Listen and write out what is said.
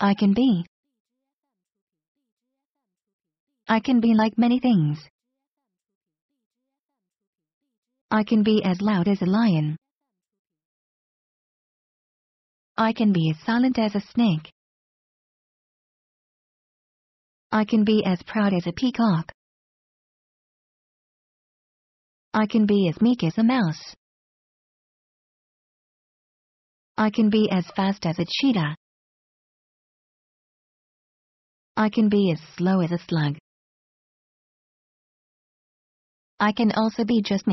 I can be. I can be like many things. I can be as loud as a lion. I can be as silent as a snake. I can be as proud as a peacock. I can be as meek as a mouse. I can be as fast as a cheetah. I can be as slow as a slug. I can also be just me.